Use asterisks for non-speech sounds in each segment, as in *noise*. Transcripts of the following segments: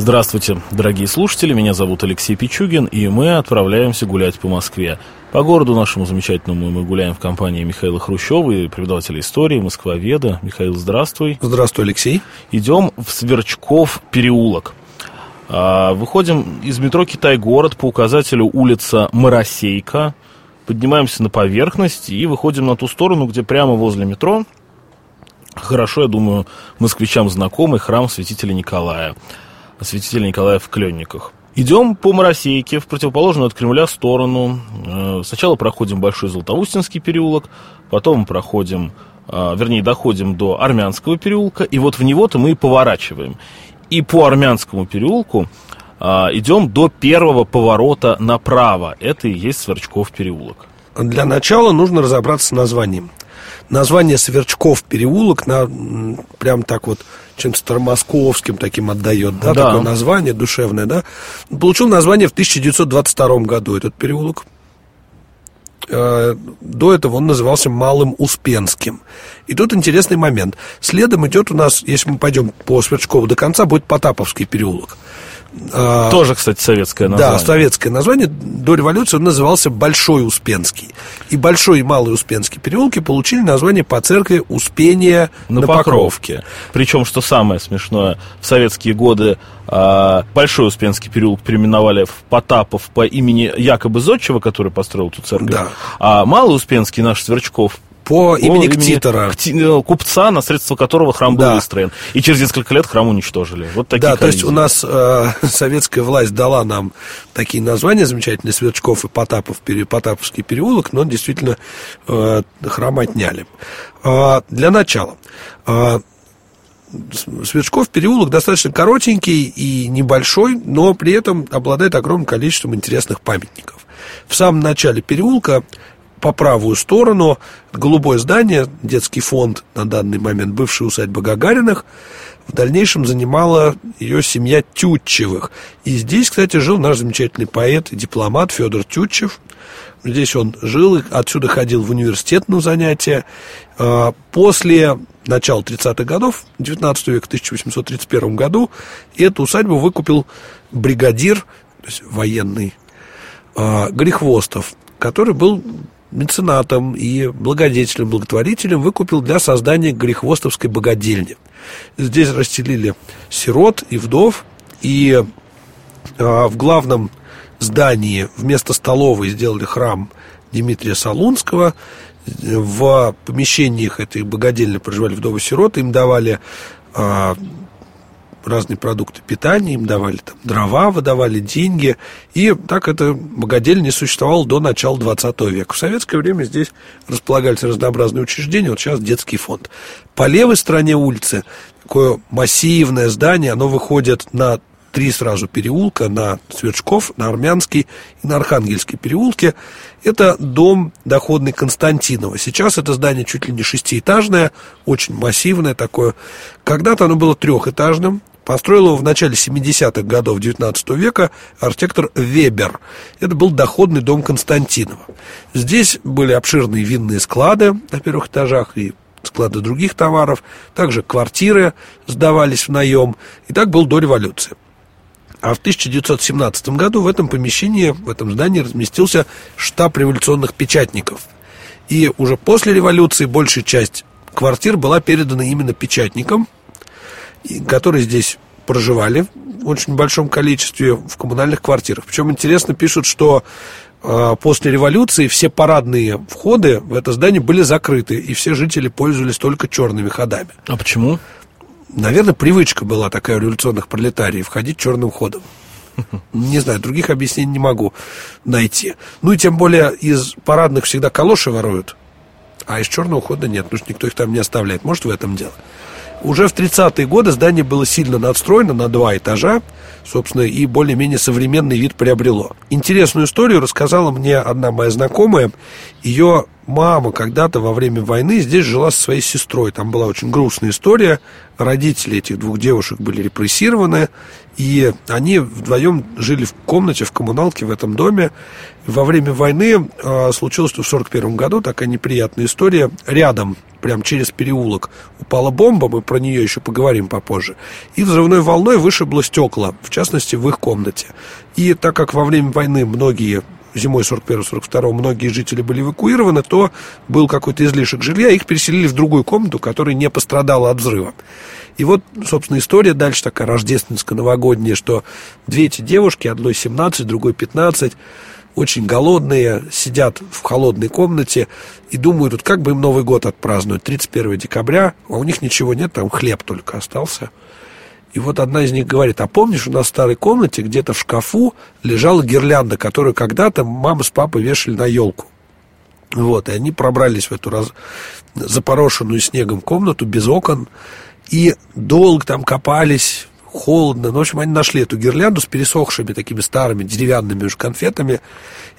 Здравствуйте, дорогие слушатели, меня зовут Алексей Пичугин, и мы отправляемся гулять по Москве. По городу нашему замечательному мы гуляем в компании Михаила Хрущева и преподавателя истории, москвоведа. Михаил, здравствуй. Здравствуй, Алексей. Идем в Сверчков переулок. А, выходим из метро Китай-город по указателю улица Моросейка, поднимаемся на поверхность и выходим на ту сторону, где прямо возле метро хорошо, я думаю, москвичам знакомый храм святителя Николая. Святителя Николая в Кленниках. Идем по Моросейке в противоположную от Кремля сторону. Э, сначала проходим Большой Золотоустинский переулок, потом проходим, э, вернее, доходим до Армянского переулка, и вот в него-то мы и поворачиваем. И по Армянскому переулку э, идем до первого поворота направо. Это и есть Сверчков переулок. Для начала нужно разобраться с названием. Название Сверчков переулок на, прям так вот чем-то старомосковским таким отдает, да, да, такое название душевное, да. Получил название в 1922 году этот переулок. Э, до этого он назывался Малым Успенским. И тут интересный момент. Следом идет у нас, если мы пойдем по Сверчкову до конца, будет Потаповский переулок. А, Тоже, кстати, советское название. Да, советское название. До революции он назывался Большой Успенский. И Большой и Малый Успенский переулки получили название по церкви Успения на, на Покровке. Покровке. Причем, что самое смешное, в советские годы а, Большой Успенский переулок переименовали в Потапов по имени якобы Зодчего, который построил эту церковь. Да. А Малый Успенский наш Сверчков по имени имени Ктитора. Кти, купца, на средства которого храм был да. выстроен. И через несколько лет храм уничтожили. Вот такие Да, коллизии. то есть у нас э, *laughs* советская власть дала нам такие названия замечательные, Сверчков и Потапов, Потаповский переулок, но действительно э, храм отняли. Э, для начала. Э, Сверчков переулок достаточно коротенький и небольшой, но при этом обладает огромным количеством интересных памятников. В самом начале переулка по правую сторону голубое здание, детский фонд на данный момент, бывшая усадьба Гагариных, в дальнейшем занимала ее семья Тютчевых. И здесь, кстати, жил наш замечательный поэт и дипломат Федор Тютчев. Здесь он жил, и отсюда ходил в университет на занятия. А, после начала 30-х годов, 19 века, в 1831 году, эту усадьбу выкупил бригадир, то есть военный, а, Грехвостов, который был меценатом и благодетелем, благотворителем выкупил для создания Грехвостовской богадельни. Здесь расселили сирот и вдов, и а, в главном здании вместо столовой сделали храм Дмитрия Солунского. В помещениях этой богадельни проживали вдовы-сироты, им давали а, разные продукты питания, им давали там дрова, выдавали деньги. И так это богадельня не существовало до начала 20 века. В советское время здесь располагались разнообразные учреждения, вот сейчас детский фонд. По левой стороне улицы такое массивное здание, оно выходит на три сразу переулка, на Сверчков, на Армянский и на Архангельский переулки. Это дом доходный Константинова. Сейчас это здание чуть ли не шестиэтажное, очень массивное такое. Когда-то оно было трехэтажным, Построил его в начале 70-х годов 19 века архитектор Вебер. Это был доходный дом Константинова. Здесь были обширные винные склады на первых этажах и склады других товаров. Также квартиры сдавались в наем. И так был до революции. А в 1917 году в этом помещении, в этом здании разместился штаб революционных печатников. И уже после революции большая часть квартир была передана именно печатникам, которые здесь проживали в очень большом количестве в коммунальных квартирах. Причем интересно пишут, что э, после революции все парадные входы в это здание были закрыты, и все жители пользовались только черными ходами. А почему? Наверное, привычка была такая у революционных пролетариев входить черным ходом. Не знаю, других объяснений не могу найти. Ну и тем более из парадных всегда калоши воруют, а из черного хода нет, потому что никто их там не оставляет. Может, в этом дело. Уже в 30-е годы здание было сильно надстроено на два этажа, собственно, и более-менее современный вид приобрело. Интересную историю рассказала мне одна моя знакомая. Ее мама когда-то во время войны здесь жила со своей сестрой. Там была очень грустная история. Родители этих двух девушек были репрессированы, и они вдвоем жили в комнате, в коммуналке в этом доме. Во время войны э, случилось, что в 1941 году такая неприятная история. Рядом, прям через переулок, упала бомба, мы про нее еще поговорим попозже. И взрывной волной вышибло стекла, в частности, в их комнате. И так как во время войны многие зимой 41-42 многие жители были эвакуированы, то был какой-то излишек жилья, их переселили в другую комнату, которая не пострадала от взрыва. И вот, собственно, история дальше такая рождественско-новогодняя, что две эти девушки, одной 17, другой 15, очень голодные, сидят в холодной комнате и думают, вот как бы им Новый год отпраздновать, 31 декабря, а у них ничего нет, там хлеб только остался – и вот одна из них говорит, а помнишь, у нас в старой комнате где-то в шкафу лежала гирлянда, которую когда-то мама с папой вешали на елку. Вот, и они пробрались в эту раз... запорошенную снегом комнату без окон, и долго там копались, холодно. Ну, в общем, они нашли эту гирлянду с пересохшими такими старыми деревянными уже конфетами.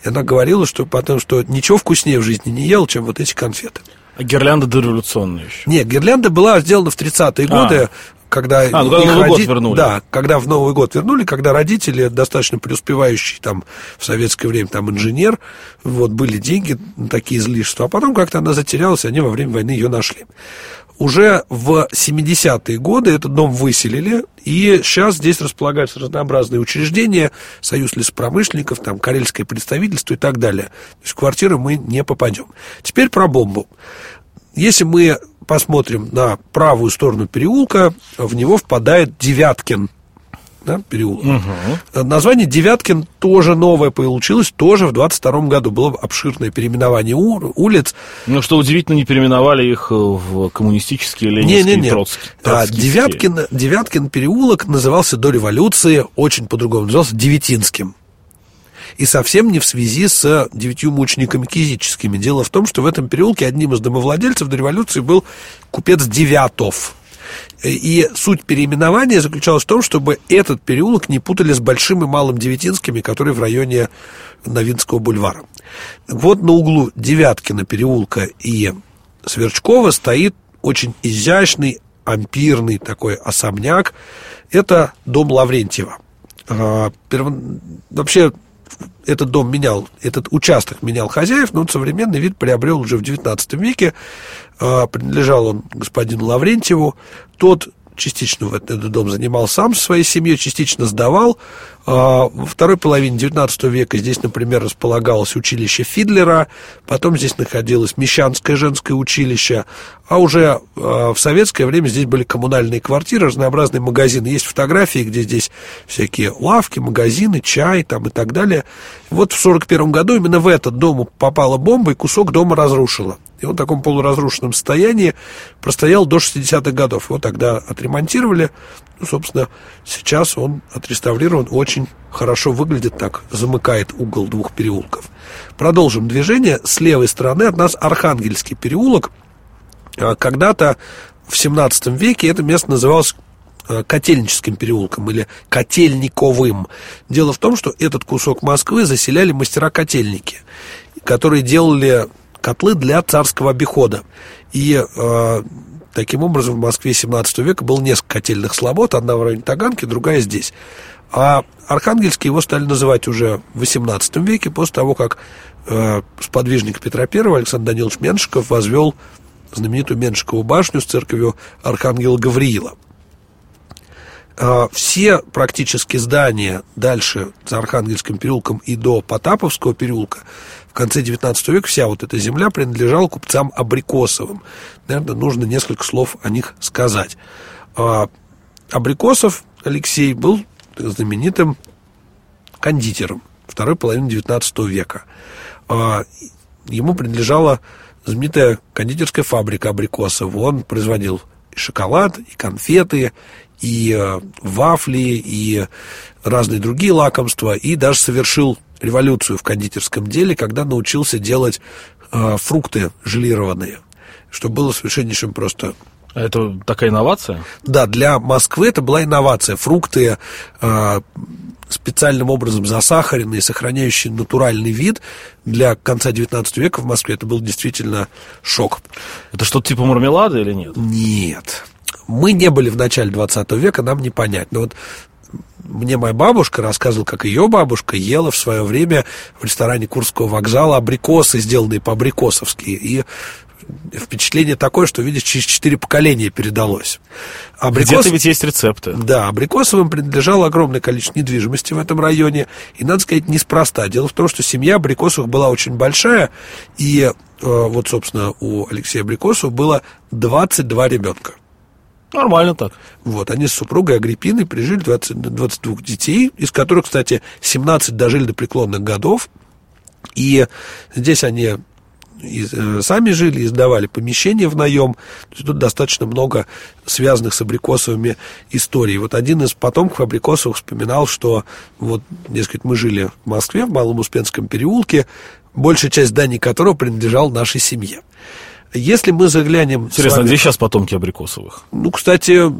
И она говорила, что потому что ничего вкуснее в жизни не ел, чем вот эти конфеты. А гирлянда дореволюционная еще? Нет, гирлянда была сделана в 30-е а. годы когда, а, ну, когда Новый роди... год вернули. Да, когда в Новый год вернули, когда родители, достаточно преуспевающие там в советское время, там инженер, вот были деньги, такие излишества, а потом как-то она затерялась, и они во время войны ее нашли. Уже в 70-е годы этот дом выселили, и сейчас здесь располагаются разнообразные учреждения, союз лесопромышленников, там, карельское представительство и так далее. То есть в квартиру мы не попадем. Теперь про бомбу. Если мы посмотрим на правую сторону переулка, в него впадает Девяткин. Да, переулок. Угу. Название Девяткин тоже новое получилось, тоже в 22 году. Было обширное переименование улиц. Ну, что удивительно, не переименовали их в коммунистические, ленинские, не, не, не. Троцкие. А, Девяткин, Девяткин переулок назывался до революции, очень по-другому, назывался Девятинским и совсем не в связи с девятью мучениками кизическими. Дело в том, что в этом переулке одним из домовладельцев до революции был купец Девятов. И суть переименования заключалась в том, чтобы этот переулок не путали с Большим и Малым Девятинскими, которые в районе Новинского бульвара. Вот на углу Девяткина переулка и Сверчкова стоит очень изящный, ампирный такой особняк. Это дом Лаврентьева. А, вообще этот дом менял, этот участок менял хозяев, но он современный вид приобрел уже в XIX веке. А, принадлежал он господину Лаврентьеву. Тот частично в этот дом занимал сам со своей семьей, частично сдавал. А, во второй половине XIX века здесь, например, располагалось училище Фидлера, потом здесь находилось Мещанское женское училище, а уже а, в советское время здесь были коммунальные квартиры, разнообразные магазины. Есть фотографии, где здесь всякие лавки, магазины, чай там и так далее. Вот в 1941 году именно в этот дом попала бомба, и кусок дома разрушила. И он в таком полуразрушенном состоянии простоял до 60-х годов. Его тогда отремонтировали. Ну, собственно, сейчас он отреставрирован, очень хорошо выглядит так, замыкает угол двух переулков. Продолжим движение. С левой стороны от нас Архангельский переулок. А, когда-то в 17 веке это место называлось а, Котельническим переулком или Котельниковым. Дело в том, что этот кусок Москвы заселяли мастера-котельники, которые делали котлы для царского обихода. И э, таким образом в Москве 17 века было несколько котельных слобод, одна в районе Таганки, другая здесь. А Архангельский его стали называть уже в 18 веке, после того, как э, сподвижник Петра I Александр Данилович Меншиков возвел знаменитую Меншикову башню с церковью Архангела Гавриила. А, все практически здания дальше за Архангельским переулком и до Потаповского переулка в конце XIX века вся вот эта земля принадлежала купцам Абрикосовым. Наверное, нужно несколько слов о них сказать. А, Абрикосов Алексей был знаменитым кондитером второй половины XIX века. А, ему принадлежала знаменитая кондитерская фабрика Абрикосов. Он производил шоколад, и конфеты, и э, вафли, и разные другие лакомства, и даже совершил революцию в кондитерском деле, когда научился делать э, фрукты желированные, что было совершеннейшим просто это такая инновация? Да, для Москвы это была инновация. Фрукты э, специальным образом засахаренные, сохраняющие натуральный вид, для конца 19 века в Москве это был действительно шок. Это что-то типа мармелада или нет? Нет. Мы не были в начале 20 века, нам не понять. Но вот мне моя бабушка рассказывала, как ее бабушка ела в свое время в ресторане Курского вокзала абрикосы, сделанные по-абрикосовски. И впечатление такое, что, видишь, через четыре поколения передалось. Абрикос... Где-то ведь есть рецепты. Да, Абрикосовым принадлежало огромное количество недвижимости в этом районе. И, надо сказать, неспроста. Дело в том, что семья Абрикосовых была очень большая. И э, вот, собственно, у Алексея Абрикосова было 22 ребенка. Нормально так. Вот, они с супругой Агриппиной прижили 20, 22 детей, из которых, кстати, 17 дожили до преклонных годов. И здесь они и, э, сами жили, издавали помещения в наем. То есть тут достаточно много связанных с абрикосовыми историй. Вот один из потомков абрикосовых вспоминал, что вот, дескать, мы жили в Москве, в Малом Успенском переулке, большая часть зданий которого принадлежала нашей семье. Если мы заглянем... Интересно, вами... где сейчас потомки абрикосовых? Ну, кстати,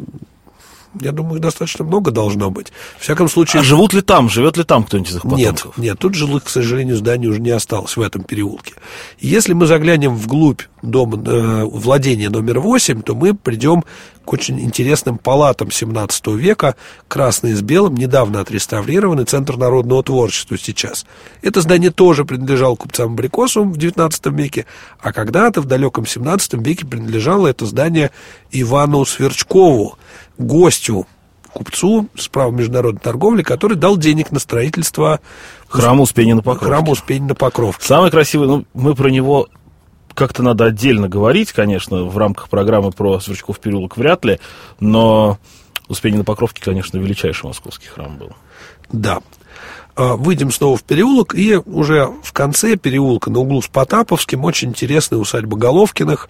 я думаю, их достаточно много должно быть. В всяком случае... А живут ли там? Живет ли там кто-нибудь из их потомков? Нет, нет, тут жилых, к сожалению, зданий уже не осталось в этом переулке. Если мы заглянем вглубь дома, э, владения номер 8, то мы придем к очень интересным палатам 17 века, красные с белым, недавно отреставрированный Центр народного творчества сейчас. Это здание тоже принадлежало купцам Абрикосовым в 19 веке, а когда-то в далеком 17 веке принадлежало это здание Ивану Сверчкову, гостю, купцу с правом международной торговли, который дал денег на строительство храма Успения на Покровке. Храма Успения на Покровке. Самый красивый, ну, мы про него как-то надо отдельно говорить, конечно, в рамках программы про Сверчков переулок вряд ли, но Успение на Покровке, конечно, величайший московский храм был. Да. А, выйдем снова в переулок, и уже в конце переулка на углу с Потаповским очень интересная усадьба Головкиных,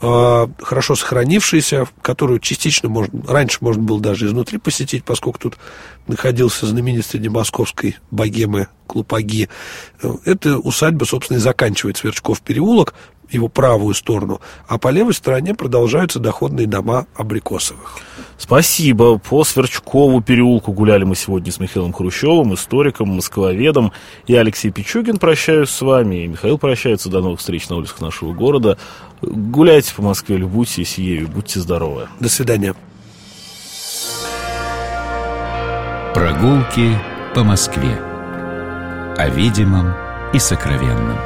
а, хорошо сохранившаяся, которую частично можно, раньше можно было даже изнутри посетить, поскольку тут находился знаменитый среди московской богемы Клупаги. Эта усадьба, собственно, и заканчивает Сверчков переулок, его правую сторону, а по левой стороне продолжаются доходные дома Абрикосовых. Спасибо. По Сверчкову переулку гуляли мы сегодня с Михаилом Хрущевым, историком, москвоведом. Я Алексей Пичугин прощаюсь с вами, и Михаил прощается. До новых встреч на улицах нашего города. Гуляйте по Москве, любуйтесь ею, будьте здоровы. До свидания. Прогулки по Москве. О видимом и сокровенном.